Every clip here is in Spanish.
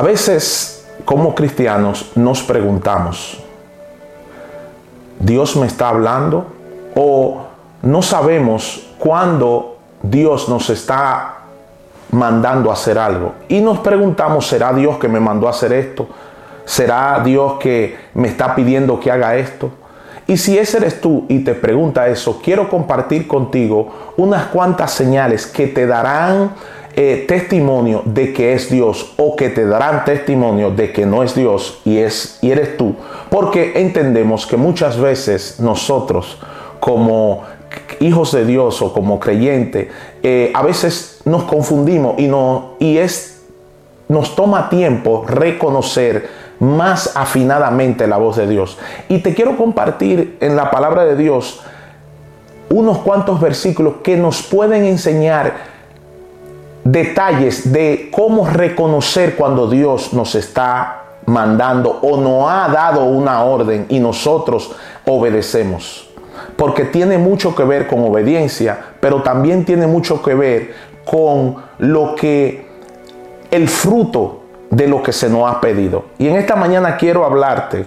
A veces, como cristianos, nos preguntamos, ¿Dios me está hablando? ¿O no sabemos cuándo Dios nos está mandando a hacer algo? Y nos preguntamos, ¿será Dios que me mandó a hacer esto? ¿Será Dios que me está pidiendo que haga esto? Y si ese eres tú y te pregunta eso, quiero compartir contigo unas cuantas señales que te darán eh, testimonio de que es Dios o que te darán testimonio de que no es Dios y, es, y eres tú. Porque entendemos que muchas veces nosotros como hijos de Dios o como creyente, eh, a veces nos confundimos y, no, y es, nos toma tiempo reconocer más afinadamente la voz de Dios. Y te quiero compartir en la palabra de Dios unos cuantos versículos que nos pueden enseñar detalles de cómo reconocer cuando Dios nos está mandando o nos ha dado una orden y nosotros obedecemos. Porque tiene mucho que ver con obediencia, pero también tiene mucho que ver con lo que el fruto de lo que se nos ha pedido. Y en esta mañana quiero hablarte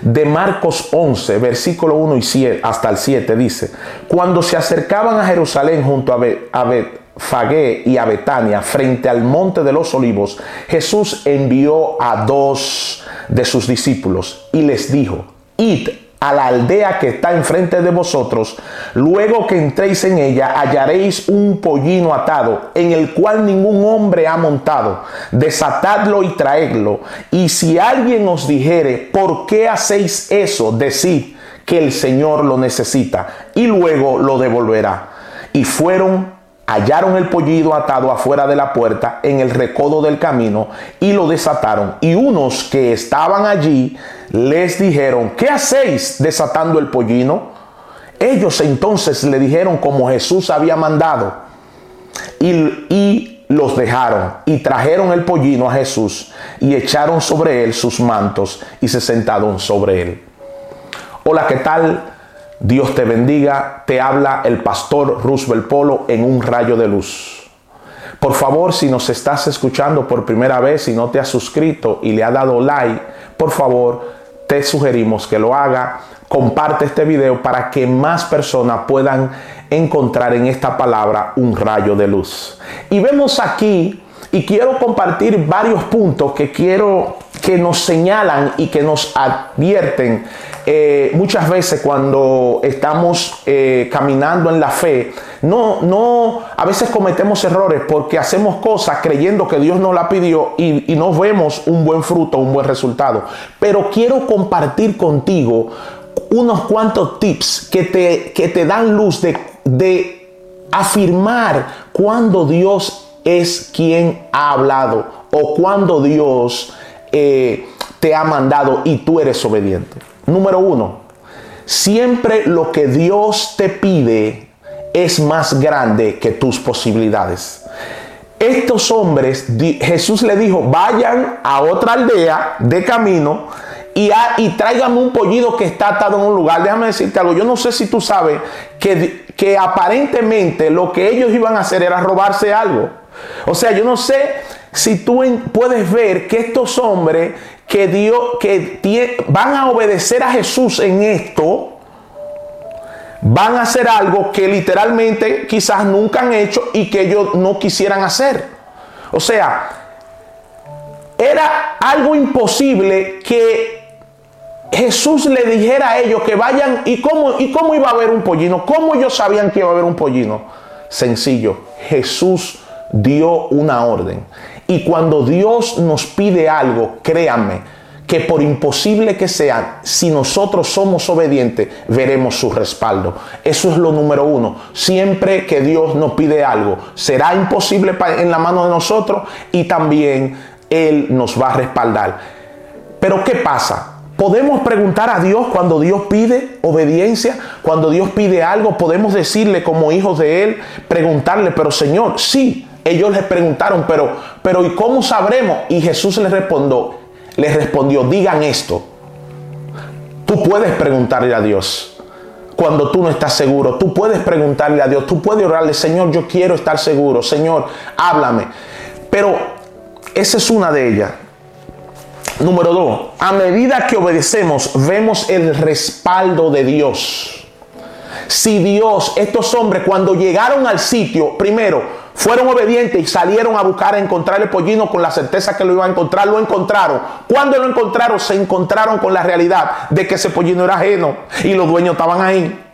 de Marcos 11, versículo 1 y 7, hasta el 7, dice, cuando se acercaban a Jerusalén junto a, Betfagé y a Betania, frente al monte de los olivos, Jesús envió a dos de sus discípulos y les dijo, id a la aldea que está enfrente de vosotros, luego que entréis en ella hallaréis un pollino atado, en el cual ningún hombre ha montado. Desatadlo y traedlo. Y si alguien os dijere, ¿por qué hacéis eso? Decid que el Señor lo necesita y luego lo devolverá. Y fueron hallaron el pollino atado afuera de la puerta en el recodo del camino y lo desataron. Y unos que estaban allí les dijeron, ¿qué hacéis desatando el pollino? Ellos entonces le dijeron como Jesús había mandado y, y los dejaron y trajeron el pollino a Jesús y echaron sobre él sus mantos y se sentaron sobre él. Hola, ¿qué tal? Dios te bendiga. Te habla el pastor Roosevelt Polo en un rayo de luz. Por favor, si nos estás escuchando por primera vez y no te has suscrito y le has dado like, por favor, te sugerimos que lo haga. Comparte este video para que más personas puedan encontrar en esta palabra un rayo de luz. Y vemos aquí, y quiero compartir varios puntos que quiero que nos señalan y que nos advierten eh, muchas veces cuando estamos eh, caminando en la fe, no, no, a veces cometemos errores porque hacemos cosas creyendo que Dios nos la pidió y, y no vemos un buen fruto, un buen resultado. Pero quiero compartir contigo unos cuantos tips que te, que te dan luz de, de afirmar cuando Dios es quien ha hablado o cuando Dios eh, te ha mandado y tú eres obediente. Número uno, siempre lo que Dios te pide es más grande que tus posibilidades. Estos hombres, Jesús le dijo, vayan a otra aldea de camino y, tráigame un pollido que está atado en un lugar. Déjame decirte algo, yo no sé si tú sabes que, que aparentemente lo que ellos iban a hacer era robarse algo. O sea, yo no sé si tú puedes ver que estos hombres que Dios que van a obedecer a Jesús en esto van a hacer algo que literalmente quizás nunca han hecho y que ellos no quisieran hacer. O sea, era algo imposible que Jesús le dijera a ellos que vayan y cómo y cómo iba a haber un pollino, cómo ellos sabían que iba a haber un pollino. Sencillo, Jesús dio una orden. Y cuando Dios nos pide algo, créanme, que por imposible que sea, si nosotros somos obedientes, veremos su respaldo. Eso es lo número uno. Siempre que Dios nos pide algo, será imposible en la mano de nosotros y también Él nos va a respaldar. Pero ¿qué pasa? Podemos preguntar a Dios cuando Dios pide obediencia, cuando Dios pide algo, podemos decirle como hijos de Él, preguntarle, pero Señor, sí, ellos les preguntaron, pero, pero ¿y cómo sabremos? Y Jesús les respondió, les respondió, digan esto. Tú puedes preguntarle a Dios cuando tú no estás seguro. Tú puedes preguntarle a Dios, tú puedes orarle, Señor, yo quiero estar seguro, Señor, háblame. Pero esa es una de ellas. Número dos, a medida que obedecemos, vemos el respaldo de Dios. Si Dios, estos hombres, cuando llegaron al sitio, primero, fueron obedientes y salieron a buscar a encontrar el pollino con la certeza que lo iban a encontrar, lo encontraron. Cuando lo encontraron, se encontraron con la realidad de que ese pollino era ajeno y los dueños estaban ahí.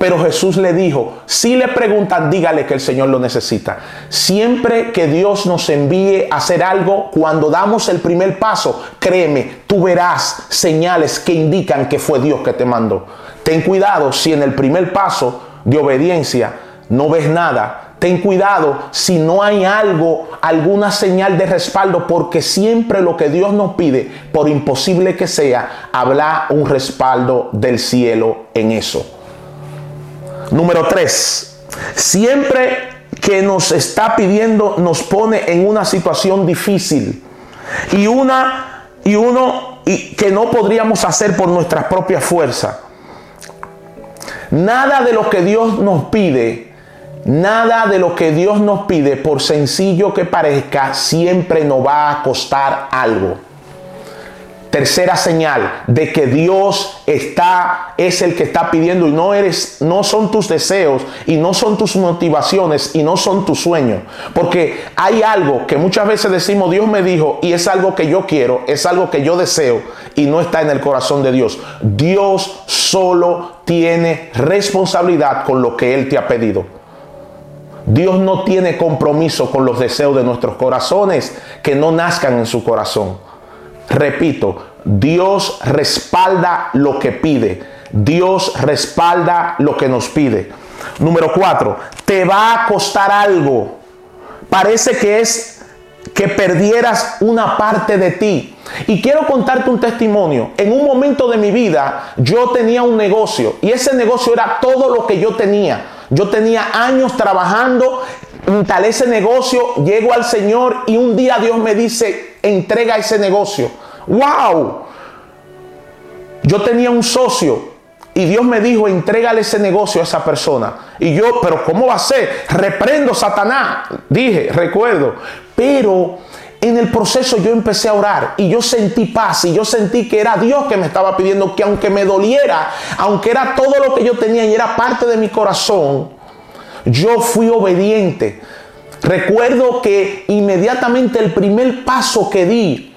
Pero Jesús le dijo, si le preguntan, dígale que el Señor lo necesita. Siempre que Dios nos envíe a hacer algo, cuando damos el primer paso, créeme, tú verás señales que indican que fue Dios que te mandó. Ten cuidado si en el primer paso de obediencia no ves nada, Ten cuidado si no hay algo, alguna señal de respaldo, porque siempre lo que Dios nos pide, por imposible que sea, habrá un respaldo del cielo en eso. Número tres, siempre que nos está pidiendo nos pone en una situación difícil y una y uno y que no podríamos hacer por nuestras propias fuerzas. Nada de lo que Dios nos pide Nada de lo que Dios nos pide, por sencillo que parezca, siempre nos va a costar algo. Tercera señal de que Dios está es el que está pidiendo y no eres no son tus deseos y no son tus motivaciones y no son tus sueños, porque hay algo que muchas veces decimos Dios me dijo y es algo que yo quiero, es algo que yo deseo y no está en el corazón de Dios. Dios solo tiene responsabilidad con lo que él te ha pedido. Dios no tiene compromiso con los deseos de nuestros corazones que no nazcan en su corazón. Repito, Dios respalda lo que pide. Dios respalda lo que nos pide. Número cuatro, te va a costar algo. Parece que es que perdieras una parte de ti. Y quiero contarte un testimonio. En un momento de mi vida yo tenía un negocio y ese negocio era todo lo que yo tenía. Yo tenía años trabajando, instalé ese negocio, llego al Señor y un día Dios me dice, entrega ese negocio. ¡Wow! Yo tenía un socio y Dios me dijo, entrégale ese negocio a esa persona. Y yo, pero ¿cómo va a ser? Reprendo Satanás. Dije, recuerdo. Pero en el proceso yo empecé a orar y yo sentí paz y yo sentí que era Dios que me estaba pidiendo que aunque me doliera, aunque era todo lo que yo tenía y era parte de mi corazón, yo fui obediente. Recuerdo que inmediatamente el primer paso que di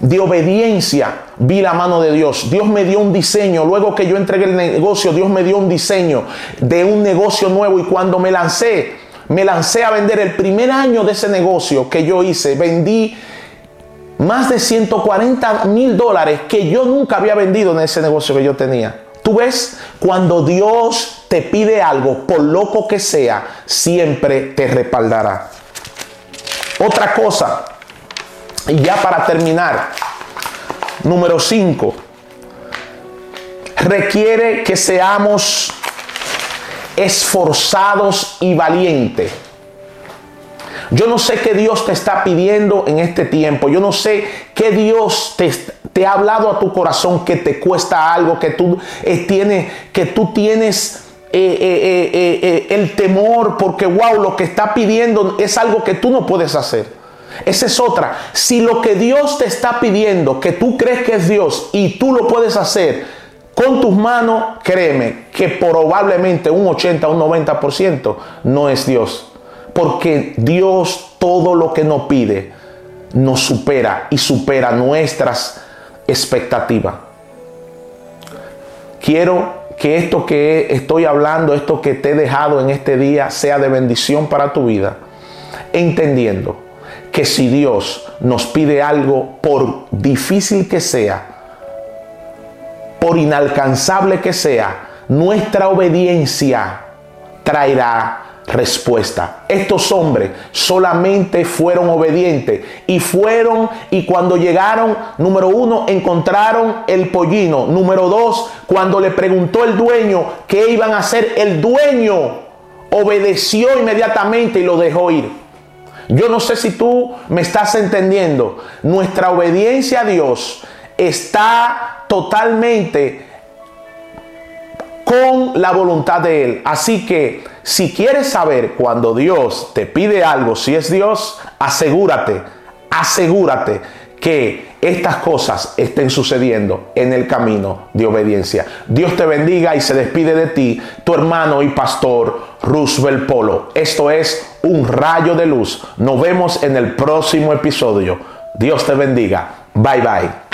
de obediencia, vi la mano de Dios. Dios me dio un diseño. Luego que yo entregué el negocio, Dios me dio un diseño de un negocio nuevo y cuando me lancé, me lancé a vender el primer año de ese negocio que yo hice. Vendí más de 140 mil dólares que yo nunca había vendido en ese negocio que yo tenía. Ves, cuando Dios te pide algo, por loco que sea, siempre te respaldará. Otra cosa, y ya para terminar, número 5, requiere que seamos esforzados y valientes. Yo no sé qué Dios te está pidiendo en este tiempo. Yo no sé qué Dios te, te ha hablado a tu corazón que te cuesta algo, que tú, eh, tienes, que tú tienes eh, eh, el temor porque, wow, lo que está pidiendo es algo que tú no puedes hacer. Esa es otra. Si lo que Dios te está pidiendo, que tú crees que es Dios y tú lo puedes hacer, con tus manos, créeme que probablemente un 80 o un 90% no es Dios. Porque Dios todo lo que nos pide nos supera y supera nuestras expectativas. Quiero que esto que estoy hablando, esto que te he dejado en este día, sea de bendición para tu vida, entendiendo que si Dios nos pide algo, por difícil que sea, por inalcanzable que sea, nuestra obediencia traerá respuesta. Estos hombres solamente fueron obedientes y fueron y cuando llegaron, número uno, encontraron el pollino. Número dos, cuando le preguntó el dueño qué iban a hacer, el dueño obedeció inmediatamente y lo dejó ir. Yo no sé si tú me estás entendiendo. Nuestra obediencia a Dios está totalmente con la voluntad de Él. Así que si quieres saber cuando Dios te pide algo, si es Dios, asegúrate, asegúrate que estas cosas estén sucediendo en el camino de obediencia. Dios te bendiga y se despide de ti, tu hermano y pastor Roosevelt Polo. Esto es un rayo de luz. Nos vemos en el próximo episodio. Dios te bendiga. Bye bye.